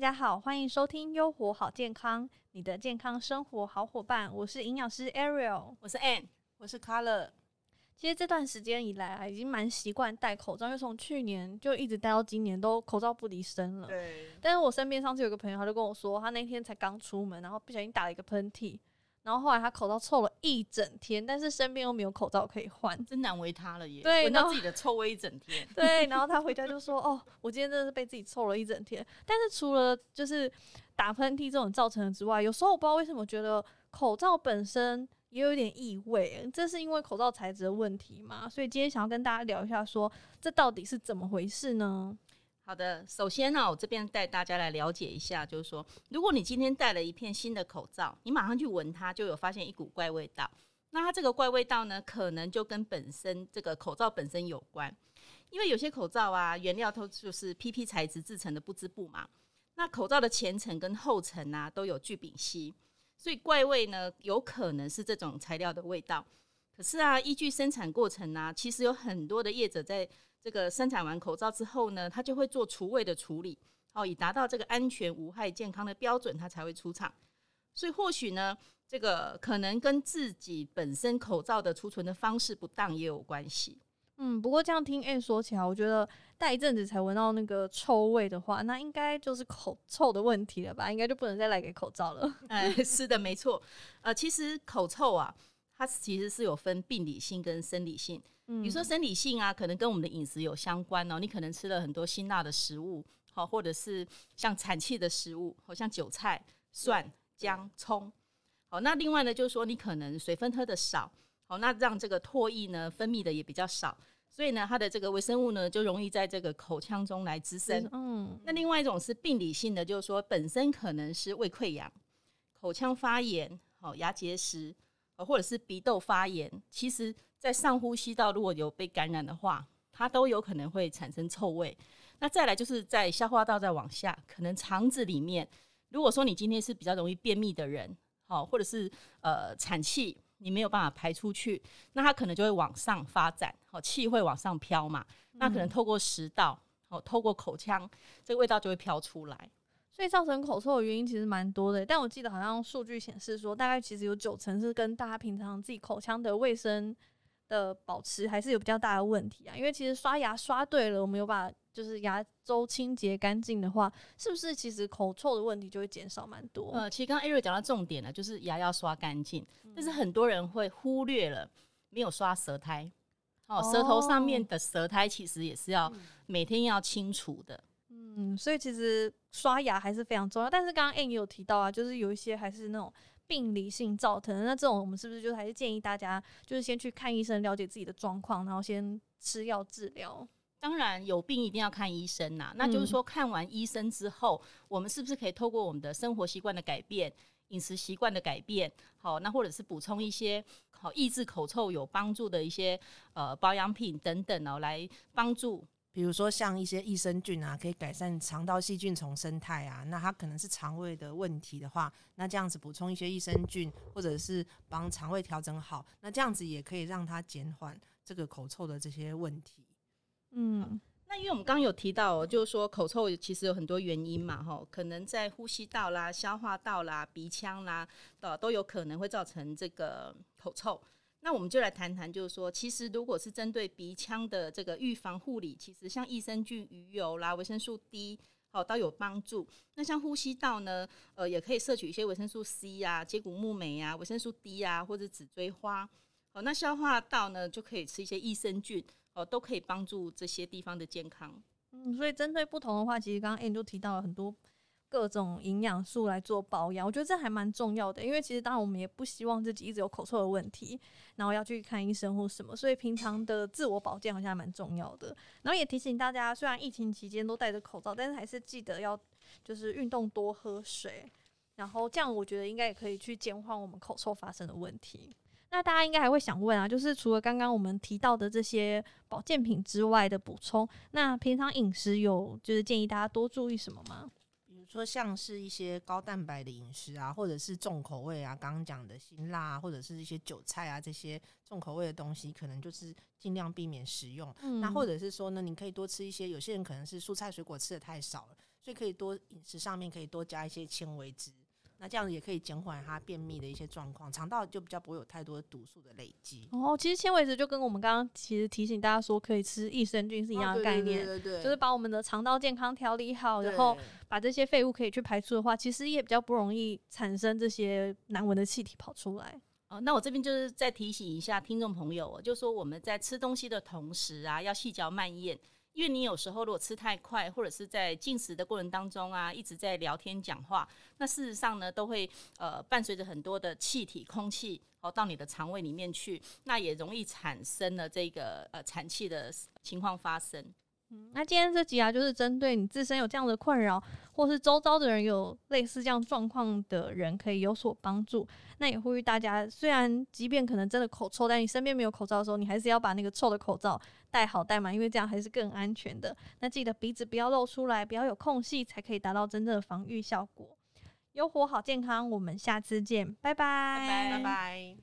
家好，欢迎收听优活好健康，你的健康生活好伙伴。我是营养师 Ariel，我是 Ann，我是 Color。其实这段时间以来啊，已经蛮习惯戴口罩，因为从去年就一直戴到今年，都口罩不离身了。对。但是我身边上次有个朋友，他就跟我说，他那天才刚出门，然后不小心打了一个喷嚏，然后后来他口罩臭了一整天，但是身边又没有口罩可以换，真难为他了耶。对，闻到自己的臭味一整天。对，然后他回家就说：“哦，我今天真的是被自己臭了一整天。”但是除了就是打喷嚏这种造成的之外，有时候我不知道为什么觉得口罩本身。也有点异味，这是因为口罩材质的问题嘛？所以今天想要跟大家聊一下，说这到底是怎么回事呢？好的，首先呢，我这边带大家来了解一下，就是说，如果你今天戴了一片新的口罩，你马上去闻它，就有发现一股怪味道。那它这个怪味道呢，可能就跟本身这个口罩本身有关，因为有些口罩啊，原料都就是 PP 材质制成的不织布嘛。那口罩的前层跟后层啊，都有聚丙烯。所以怪味呢，有可能是这种材料的味道。可是啊，依据生产过程呢，其实有很多的业者在这个生产完口罩之后呢，他就会做除味的处理，哦，以达到这个安全无害健康的标准，他才会出厂。所以或许呢，这个可能跟自己本身口罩的储存的方式不当也有关系。嗯，不过这样听 A 说起来，我觉得戴一阵子才闻到那个臭味的话，那应该就是口臭的问题了吧？应该就不能再来给口罩了。哎，是的，没错。呃，其实口臭啊，它其实是有分病理性跟生理性。嗯，比如说生理性啊，可能跟我们的饮食有相关哦。你可能吃了很多辛辣的食物，好，或者是像产气的食物，好像韭菜、蒜、姜、葱。好，那另外呢，就是说你可能水分喝的少。好，那让这个唾液呢分泌的也比较少，所以呢，它的这个微生物呢就容易在这个口腔中来滋生。嗯，那另外一种是病理性的，就是说本身可能是胃溃疡、口腔发炎、好牙结石，或者是鼻窦发炎。其实，在上呼吸道如果有被感染的话，它都有可能会产生臭味。那再来就是在消化道再往下，可能肠子里面，如果说你今天是比较容易便秘的人，好，或者是呃产气。你没有办法排出去，那它可能就会往上发展，好，气会往上飘嘛，那可能透过食道，哦，透过口腔，这个味道就会飘出来。所以造成口臭的原因其实蛮多的，但我记得好像数据显示说，大概其实有九成是跟大家平常自己口腔的卫生的保持还是有比较大的问题啊。因为其实刷牙刷对了，我们有把。就是牙周清洁干净的话，是不是其实口臭的问题就会减少蛮多？呃，其实刚刚艾瑞讲到重点了，就是牙要刷干净，但是很多人会忽略了没有刷舌苔。哦，舌头上面的舌苔其实也是要每天要清除的。嗯，所以其实刷牙还是非常重要。但是刚刚 Anne 有提到啊，就是有一些还是那种病理性造成的，那这种我们是不是就还是建议大家就是先去看医生，了解自己的状况，然后先吃药治疗？当然有病一定要看医生呐，那就是说看完医生之后，我们是不是可以透过我们的生活习惯的改变、饮食习惯的改变，好，那或者是补充一些好抑制口臭有帮助的一些呃保养品等等哦，来帮助，比如说像一些益生菌啊，可以改善肠道细菌丛生态啊，那它可能是肠胃的问题的话，那这样子补充一些益生菌，或者是帮肠胃调整好，那这样子也可以让它减缓这个口臭的这些问题。嗯，那因为我们刚刚有提到，就是说口臭其实有很多原因嘛，哈，可能在呼吸道啦、消化道啦、鼻腔啦，的都有可能会造成这个口臭。那我们就来谈谈，就是说，其实如果是针对鼻腔的这个预防护理，其实像益生菌、鱼油啦、维生素 D，好都有帮助。那像呼吸道呢，呃，也可以摄取一些维生素 C 呀、接骨木莓啊、维生素 D 啊，或者紫锥花。好，那消化道呢，就可以吃一些益生菌。哦，都可以帮助这些地方的健康。嗯，所以针对不同的话，其实刚刚 a n 就提到了很多各种营养素来做保养，我觉得这还蛮重要的。因为其实当然我们也不希望自己一直有口臭的问题，然后要去看医生或什么，所以平常的自我保健好像还蛮重要的。然后也提醒大家，虽然疫情期间都戴着口罩，但是还是记得要就是运动多喝水，然后这样我觉得应该也可以去减缓我们口臭发生的问题。那大家应该还会想问啊，就是除了刚刚我们提到的这些保健品之外的补充，那平常饮食有就是建议大家多注意什么吗？说像是一些高蛋白的饮食啊，或者是重口味啊，刚刚讲的辛辣，或者是一些韭菜啊这些重口味的东西，可能就是尽量避免食用。那或者是说呢，你可以多吃一些，有些人可能是蔬菜水果吃的太少了。所以可以多饮食上面可以多加一些纤维质。那这样子也可以减缓它便秘的一些状况，肠道就比较不会有太多的毒素的累积。哦，其实纤维质就跟我们刚刚其实提醒大家说可以吃益生菌是一样的概念，对对对，就是把我们的肠道健康调理好，然后把这些废物可以去排出的话，其实也比较不容易产生这些难闻的气体跑出来。哦，那我这边就是再提醒一下听众朋友，就说我们在吃东西的同时啊，要细嚼慢咽。因为你有时候如果吃太快，或者是在进食的过程当中啊，一直在聊天讲话，那事实上呢，都会呃伴随着很多的气体、空气哦到你的肠胃里面去，那也容易产生了这个呃产气的情况发生。那今天这集啊，就是针对你自身有这样的困扰，或是周遭的人有类似这样状况的人，可以有所帮助。那也呼吁大家，虽然即便可能真的口臭，但你身边没有口罩的时候，你还是要把那个臭的口罩戴好戴满，因为这样还是更安全的。那记得鼻子不要露出来，不要有空隙，才可以达到真正的防御效果。有活好健康，我们下次见，拜拜拜拜，拜拜。